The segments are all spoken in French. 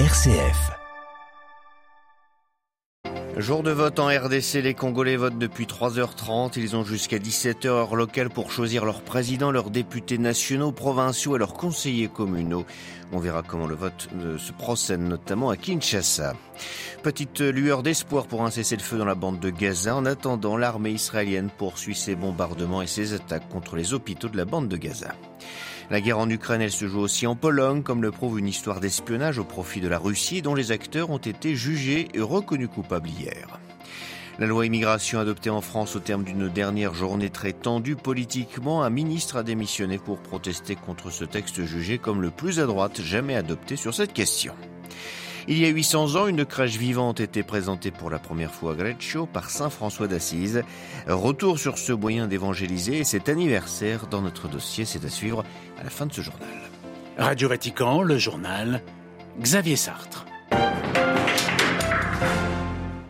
RCF. Jour de vote en RDC, les Congolais votent depuis 3h30. Ils ont jusqu'à 17h heure locale pour choisir leur président, leurs députés nationaux, provinciaux et leurs conseillers communaux. On verra comment le vote se procède, notamment à Kinshasa. Petite lueur d'espoir pour un cessez-le-feu dans la bande de Gaza. En attendant, l'armée israélienne poursuit ses bombardements et ses attaques contre les hôpitaux de la bande de Gaza. La guerre en Ukraine, elle se joue aussi en Pologne, comme le prouve une histoire d'espionnage au profit de la Russie dont les acteurs ont été jugés et reconnus coupables hier. La loi immigration adoptée en France au terme d'une dernière journée très tendue politiquement, un ministre a démissionné pour protester contre ce texte jugé comme le plus à droite jamais adopté sur cette question. Il y a 800 ans, une crèche vivante était présentée pour la première fois à Greccio par Saint François d'Assise. Retour sur ce moyen d'évangéliser et cet anniversaire dans notre dossier, c'est à suivre à la fin de ce journal. Radio Vatican, le journal, Xavier Sartre.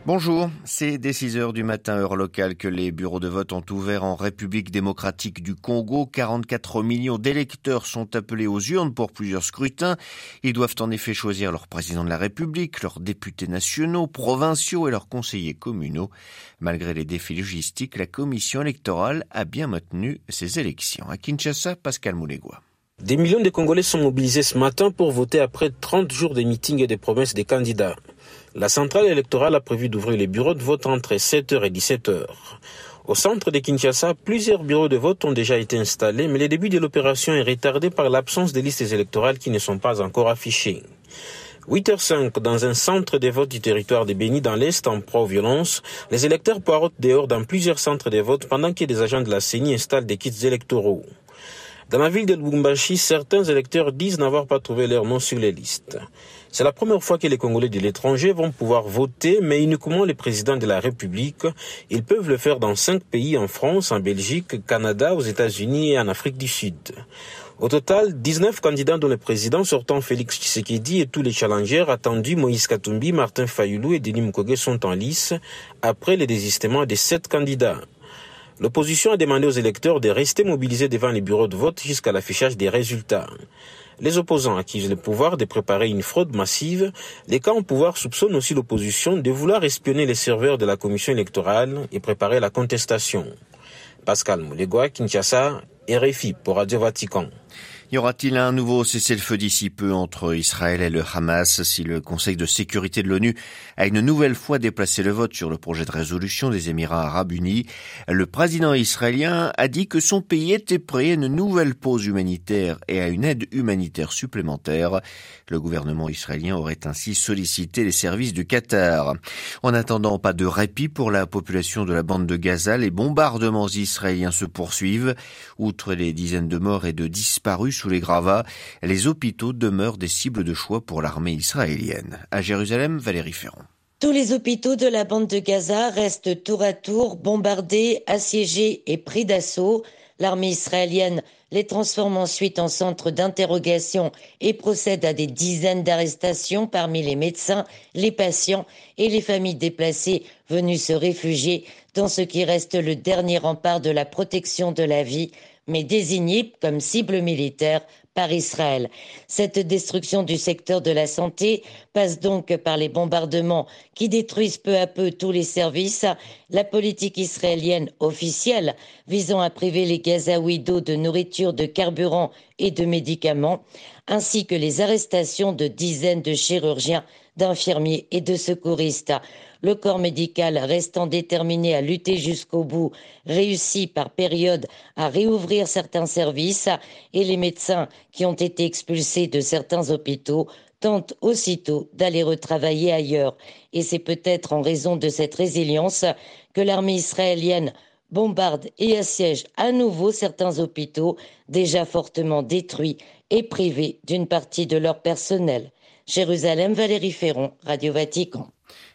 Bonjour, c'est dès 6 heures du matin, heure locale, que les bureaux de vote ont ouvert en République démocratique du Congo. 44 millions d'électeurs sont appelés aux urnes pour plusieurs scrutins. Ils doivent en effet choisir leur président de la République, leurs députés nationaux, provinciaux et leurs conseillers communaux. Malgré les défis logistiques, la commission électorale a bien maintenu ces élections. À Kinshasa, Pascal Moulegua. Des millions de Congolais sont mobilisés ce matin pour voter après 30 jours de meetings et des promesses des candidats. La centrale électorale a prévu d'ouvrir les bureaux de vote entre 7h et 17h. Au centre de Kinshasa, plusieurs bureaux de vote ont déjà été installés, mais le début de l'opération est retardé par l'absence des listes électorales qui ne sont pas encore affichées. 8h05, dans un centre de vote du territoire de Béni dans l'Est en pro-violence, les électeurs poirotent dehors dans plusieurs centres de vote pendant que des agents de la CENI installent des kits électoraux. Dans la ville de Lubumbashi, certains électeurs disent n'avoir pas trouvé leur nom sur les listes. C'est la première fois que les Congolais de l'étranger vont pouvoir voter, mais uniquement les présidents de la République. Ils peuvent le faire dans cinq pays, en France, en Belgique, Canada, aux États-Unis et en Afrique du Sud. Au total, 19 candidats dont le président sortant Félix Tshisekedi et tous les challengers attendus Moïse Katumbi, Martin Fayoulou et Denis Mukwege sont en lice après le désistement des sept candidats. L'opposition a demandé aux électeurs de rester mobilisés devant les bureaux de vote jusqu'à l'affichage des résultats. Les opposants accusent le pouvoir de préparer une fraude massive. Les camps au pouvoir soupçonnent aussi l'opposition de vouloir espionner les serveurs de la commission électorale et préparer la contestation. Pascal Moulegua, Kinshasa, RFI pour Radio Vatican. Y aura-t-il un nouveau cessez-le-feu d'ici peu entre Israël et le Hamas si le Conseil de sécurité de l'ONU a une nouvelle fois déplacé le vote sur le projet de résolution des Émirats arabes unis? Le président israélien a dit que son pays était prêt à une nouvelle pause humanitaire et à une aide humanitaire supplémentaire. Le gouvernement israélien aurait ainsi sollicité les services du Qatar. En attendant, pas de répit pour la population de la bande de Gaza. Les bombardements israéliens se poursuivent. Outre les dizaines de morts et de disparus les gravats, les hôpitaux demeurent des cibles de choix pour l'armée israélienne. À Jérusalem, Valérie Ferrand. Tous les hôpitaux de la bande de Gaza restent tour à tour bombardés, assiégés et pris d'assaut. L'armée israélienne les transforme ensuite en centres d'interrogation et procède à des dizaines d'arrestations parmi les médecins, les patients et les familles déplacées venues se réfugier dans ce qui reste le dernier rempart de la protection de la vie, mais désignés comme cible militaire par Israël. Cette destruction du secteur de la santé passe donc par les bombardements qui détruisent peu à peu tous les services, la politique israélienne officielle visant à priver les Gazaouis d'eau, de nourriture, de carburant et de médicaments, ainsi que les arrestations de dizaines de chirurgiens, d'infirmiers et de secouristes le corps médical restant déterminé à lutter jusqu'au bout, réussit par période à réouvrir certains services et les médecins qui ont été expulsés de certains hôpitaux tentent aussitôt d'aller retravailler ailleurs. Et c'est peut-être en raison de cette résilience que l'armée israélienne bombarde et assiège à nouveau certains hôpitaux déjà fortement détruits et privés d'une partie de leur personnel. Jérusalem, Valérie Ferron, Radio Vatican.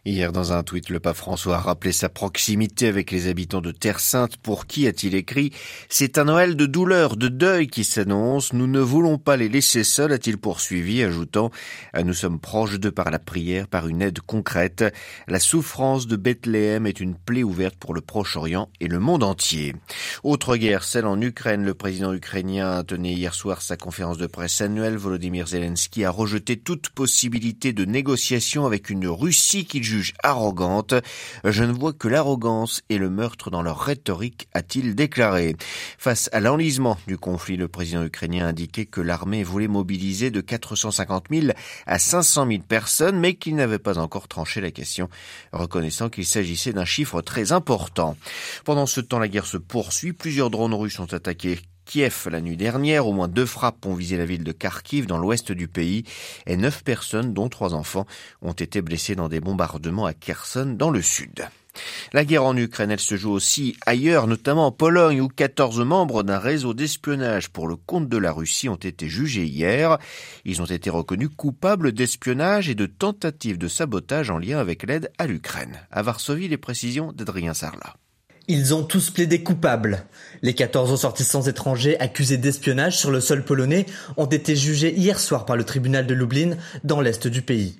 Hier, dans un tweet, le pape François a rappelé sa proximité avec les habitants de Terre Sainte pour qui, a-t-il écrit, c'est un Noël de douleur, de deuil qui s'annonce. Nous ne voulons pas les laisser seuls, a-t-il poursuivi, ajoutant, nous sommes proches d'eux par la prière, par une aide concrète. La souffrance de Bethléem est une plaie ouverte pour le Proche-Orient et le monde entier. Autre guerre, celle en Ukraine. Le président ukrainien tenait hier soir sa conférence de presse annuelle. Volodymyr Zelensky a rejeté toute possibilité de négociation avec une Russie qu'il juge arrogante. Je ne vois que l'arrogance et le meurtre dans leur rhétorique, a-t-il déclaré. Face à l'enlisement du conflit, le président ukrainien a indiqué que l'armée voulait mobiliser de 450 000 à 500 000 personnes, mais qu'il n'avait pas encore tranché la question, reconnaissant qu'il s'agissait d'un chiffre très important. Pendant ce temps, la guerre se poursuit. Plusieurs drones russes ont attaqué Kiev la nuit dernière. Au moins deux frappes ont visé la ville de Kharkiv dans l'ouest du pays et neuf personnes, dont trois enfants, ont été blessées dans des bombardements à Kherson dans le sud. La guerre en Ukraine, elle se joue aussi ailleurs, notamment en Pologne, où 14 membres d'un réseau d'espionnage pour le compte de la Russie ont été jugés hier. Ils ont été reconnus coupables d'espionnage et de tentatives de sabotage en lien avec l'aide à l'Ukraine. À Varsovie, les précisions d'Adrien Sarlat. Ils ont tous plaidé coupables. Les 14 ressortissants étrangers accusés d'espionnage sur le sol polonais ont été jugés hier soir par le tribunal de Lublin dans l'est du pays.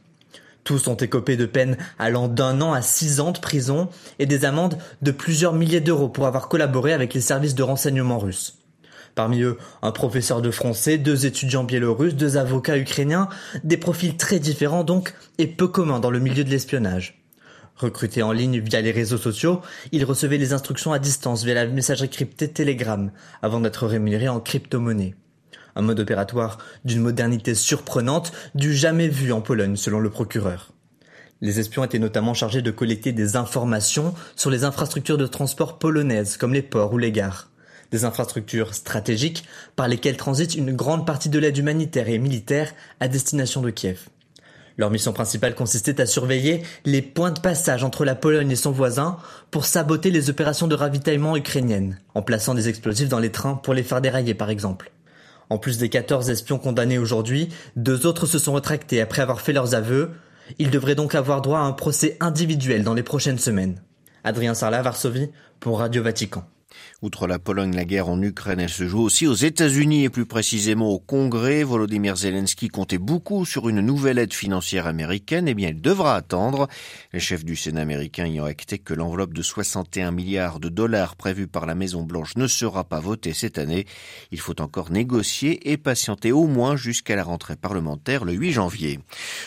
Tous ont écopé de peines allant d'un an à six ans de prison et des amendes de plusieurs milliers d'euros pour avoir collaboré avec les services de renseignement russes. Parmi eux, un professeur de français, deux étudiants biélorusses, deux avocats ukrainiens, des profils très différents donc et peu communs dans le milieu de l'espionnage. Recrutés en ligne via les réseaux sociaux, ils recevaient les instructions à distance via la messagerie cryptée Telegram avant d'être rémunérés en crypto-monnaie. Un mode opératoire d'une modernité surprenante du jamais vu en Pologne selon le procureur. Les espions étaient notamment chargés de collecter des informations sur les infrastructures de transport polonaises comme les ports ou les gares. Des infrastructures stratégiques par lesquelles transite une grande partie de l'aide humanitaire et militaire à destination de Kiev. Leur mission principale consistait à surveiller les points de passage entre la Pologne et son voisin pour saboter les opérations de ravitaillement ukrainiennes, en plaçant des explosifs dans les trains pour les faire dérailler par exemple. En plus des 14 espions condamnés aujourd'hui, deux autres se sont retractés après avoir fait leurs aveux. Ils devraient donc avoir droit à un procès individuel dans les prochaines semaines. Adrien Sarla, Varsovie, pour Radio Vatican. Outre la Pologne, la guerre en Ukraine, elle se joue aussi aux États-Unis et plus précisément au Congrès. Volodymyr Zelensky comptait beaucoup sur une nouvelle aide financière américaine. Eh bien, il devra attendre. Les chefs du Sénat américain y ont acté que l'enveloppe de 61 milliards de dollars prévue par la Maison Blanche ne sera pas votée cette année. Il faut encore négocier et patienter au moins jusqu'à la rentrée parlementaire le 8 janvier.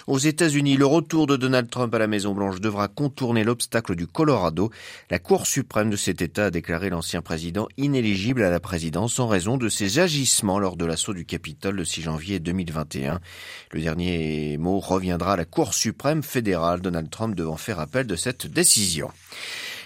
Aux États-Unis, le retour de Donald Trump à la Maison Blanche devra contourner l'obstacle du Colorado. La Cour suprême de cet État a déclaré l'ancien président inéligible à la présidence en raison de ses agissements lors de l'assaut du Capitole le 6 janvier 2021. Le dernier mot reviendra à la Cour suprême fédérale, Donald Trump devant faire appel de cette décision.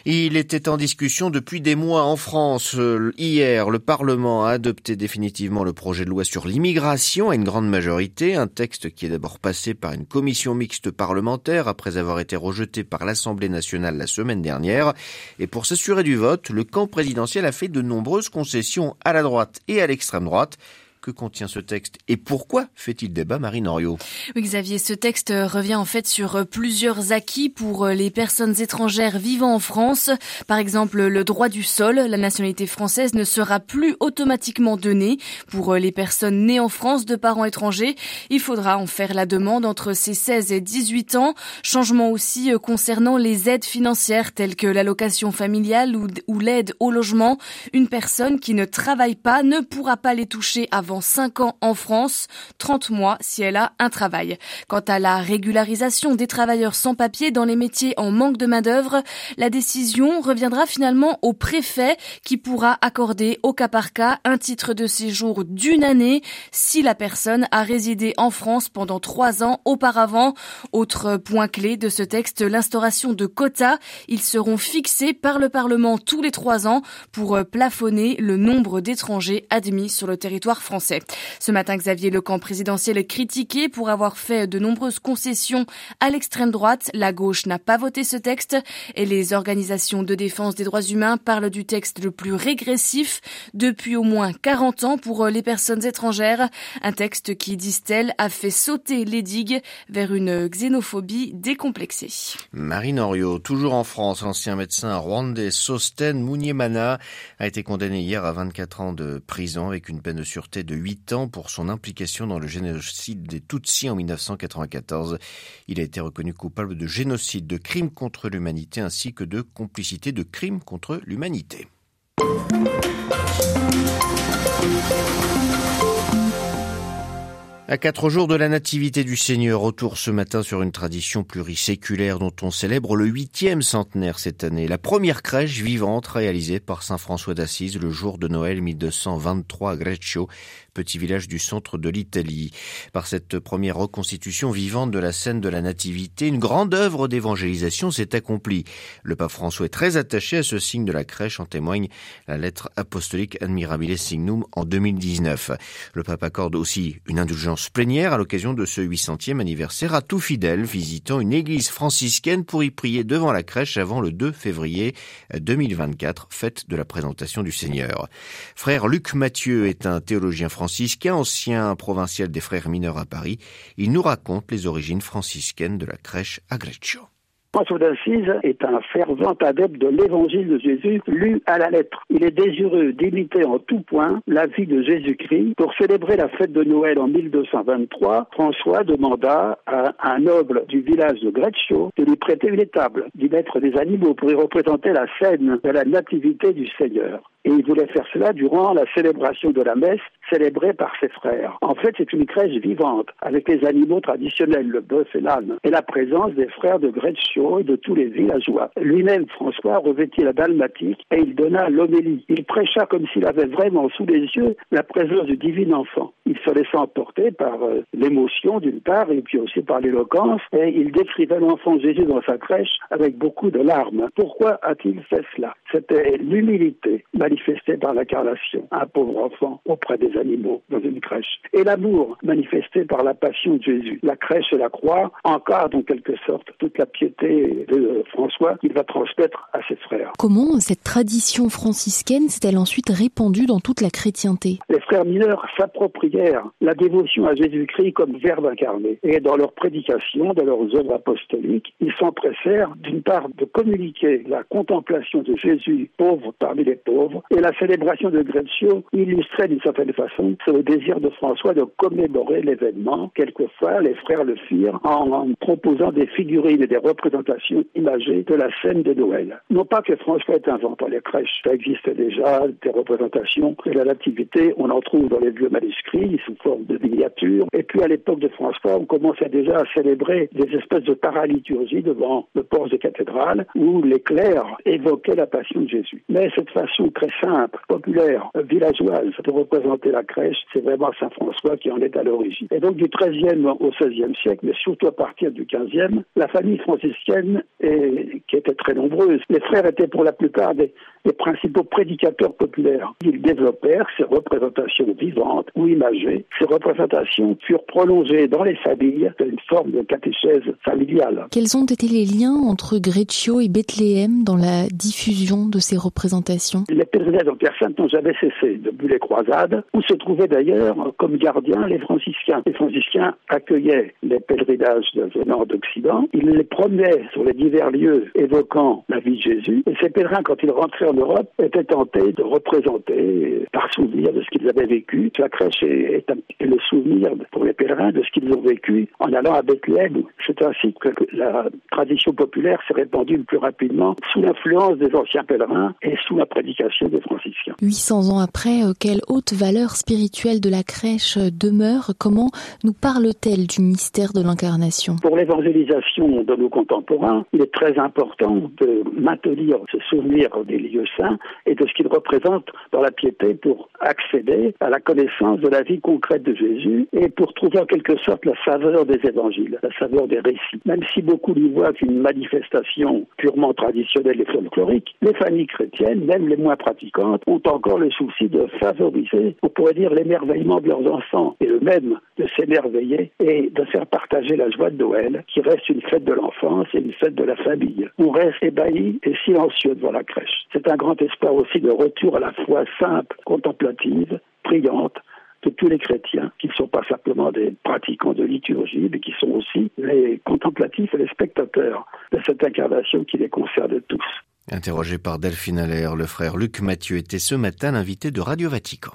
Il était en discussion depuis des mois en France. Hier, le Parlement a adopté définitivement le projet de loi sur l'immigration à une grande majorité, un texte qui est d'abord passé par une commission mixte parlementaire après avoir été rejeté par l'Assemblée nationale la semaine dernière. Et pour s'assurer du vote, le camp présidentiel a fait de nombreuses concessions à la droite et à l'extrême droite. Que contient ce texte et pourquoi fait-il débat, Marie Norio Oui, Xavier, ce texte revient en fait sur plusieurs acquis pour les personnes étrangères vivant en France. Par exemple, le droit du sol, la nationalité française ne sera plus automatiquement donnée pour les personnes nées en France de parents étrangers. Il faudra en faire la demande entre ses 16 et 18 ans. Changement aussi concernant les aides financières telles que l'allocation familiale ou l'aide au logement. Une personne qui ne travaille pas ne pourra pas les toucher avant 5 ans en France, 30 mois si elle a un travail. Quant à la régularisation des travailleurs sans papier dans les métiers en manque de main-d'œuvre, la décision reviendra finalement au préfet qui pourra accorder au cas par cas un titre de séjour d'une année si la personne a résidé en France pendant trois ans auparavant. Autre point clé de ce texte, l'instauration de quotas. Ils seront fixés par le Parlement tous les trois ans pour plafonner le nombre d'étrangers admis sur le territoire français. Ce matin, Xavier Lecamp, présidentiel, est critiqué pour avoir fait de nombreuses concessions à l'extrême droite. La gauche n'a pas voté ce texte et les organisations de défense des droits humains parlent du texte le plus régressif depuis au moins 40 ans pour les personnes étrangères. Un texte qui, disent-elles, a fait sauter les digues vers une xénophobie décomplexée. Marine Oriot, toujours en France, l'ancien médecin rwandais Sosten Munyemana a été condamné hier à 24 ans de prison avec une peine de sûreté de 8 ans pour son implication dans le génocide des Tutsis en 1994. Il a été reconnu coupable de génocide, de crimes contre l'humanité ainsi que de complicité de crimes contre l'humanité. À quatre jours de la nativité du Seigneur, retour ce matin sur une tradition pluriséculaire dont on célèbre le huitième centenaire cette année. La première crèche vivante réalisée par Saint François d'Assise le jour de Noël 1223 à Greccio, petit village du centre de l'Italie. Par cette première reconstitution vivante de la scène de la Nativité, une grande œuvre d'évangélisation s'est accomplie. Le pape François est très attaché à ce signe de la crèche, en témoigne la lettre apostolique Admirabile Signum en 2019. Le pape accorde aussi une indulgence plénière à l'occasion de ce 800e anniversaire à tout fidèle visitant une église franciscaine pour y prier devant la crèche avant le 2 février 2024, fête de la présentation du Seigneur. Frère Luc Mathieu est un théologien français franciscain, ancien provincial des frères mineurs à Paris. Il nous raconte les origines franciscaines de la crèche à Greccio. François d'Assise est un fervent adepte de l'évangile de Jésus lu à la lettre. Il est désireux d'imiter en tout point la vie de Jésus-Christ. Pour célébrer la fête de Noël en 1223, François demanda à un noble du village de Greccio de lui prêter une étable, d'y mettre des animaux pour y représenter la scène de la nativité du Seigneur et il voulait faire cela durant la célébration de la messe célébrée par ses frères. En fait, c'est une crèche vivante avec les animaux traditionnels, le bœuf et l'âne, et la présence des frères de Et de tous les villageois. Lui-même, François, revêtit la dalmatique et il donna l'homélie. Il prêcha comme s'il avait vraiment sous les yeux la présence du divin enfant. Il se laissait emporter par euh, l'émotion d'une part et puis aussi par l'éloquence et il décrivait l'enfant Jésus dans sa crèche avec beaucoup de larmes. Pourquoi a-t-il fait cela? C'était l'humilité manifesté par l'incarnation, un pauvre enfant auprès des animaux dans une crèche. Et l'amour manifesté par la passion de Jésus. La crèche et la croix encadrent en quelque sorte toute la piété de François qu'il va transmettre à ses frères. Comment cette tradition franciscaine s'est-elle ensuite répandue dans toute la chrétienté? Les frères mineurs s'approprièrent la dévotion à Jésus-Christ comme verbe incarné. Et dans leur prédication, dans leurs œuvres apostoliques, ils s'empressèrent d'une part de communiquer la contemplation de Jésus pauvre parmi les pauvres et la célébration de Greccio illustrait d'une certaine façon le désir de François de commémorer l'événement. Quelquefois, les frères le firent en, proposant des figurines et des représentations imagées de la scène de Noël. Non pas que François ait inventé les crèches, ça existe déjà, des représentations de la nativité, on en trouve dans les vieux manuscrits sous forme de miniatures. Et puis à l'époque de François, on commençait déjà à célébrer des espèces de paraliturgie devant le port de cathédrale où les clercs évoquaient la passion de Jésus. Mais cette façon très simple, populaire, villageoise de représenter la crèche, c'est vraiment Saint François qui en est à l'origine. Et donc du XIIIe au XVIe siècle, mais surtout à partir du XVe, la famille franciscaine, qui était très nombreuse, les frères étaient pour la plupart des, principaux prédicateurs populaires. Ils développèrent ces représentations vivantes ou imagées. Ces représentations furent prolongées dans les familles une forme de catéchèse familiale. Quels ont été les liens entre Greccio et Bethléem dans la diffusion de ces représentations? Les pèlerinages en Sainte n'ont jamais cessé depuis les croisades, où se trouvaient d'ailleurs comme gardiens les franciscains. Les franciscains accueillaient les pèlerinages venant d'Occident, ils les promenaient sur les divers lieux évoquant la vie de Jésus, et ces pèlerins, quand ils rentraient en Europe étaient tentés de représenter, par souvenir de ce qu'ils avaient vécu. La crèche est, le souvenir pour les pèlerins de ce qu'ils ont vécu en allant à Bethléem. C'est ainsi que la tradition populaire s'est répandue le plus rapidement sous l'influence des anciens pèlerins et sous la prédication des franciscains. 800 ans après, euh, quelle haute valeur spirituelle de la crèche demeure? Comment nous parle-t-elle du mystère de l'incarnation? Pour l'évangélisation de nos contemporains, contemporain, il est très important de maintenir ce souvenir des lieux saints et de ce qu'ils représentent dans la piété pour accéder à la connaissance de la vie concrète de Jésus et pour trouver en quelque sorte la saveur des évangiles, la saveur des récits. Même si beaucoup n'y voient qu'une manifestation purement traditionnelle et folklorique, les familles chrétiennes, même les moins pratiquantes, ont encore le souci de favoriser, on pourrait dire, l'émerveillement de leurs enfants et eux-mêmes de s'émerveiller et de faire partager la joie de Noël, qui reste une fête de l'enfance et une fête de la famille. On reste ébahi et silencieux devant la crèche. C'est un grand espoir aussi de retour à la foi simple, contemplative, priante, de tous les chrétiens, qui ne sont pas simplement des pratiquants de liturgie, mais qui sont aussi les contemplatifs et les spectateurs de cette incarnation qui les concerne tous. Interrogé par Delphine Allaire, le frère Luc Mathieu était ce matin l'invité de Radio Vatican.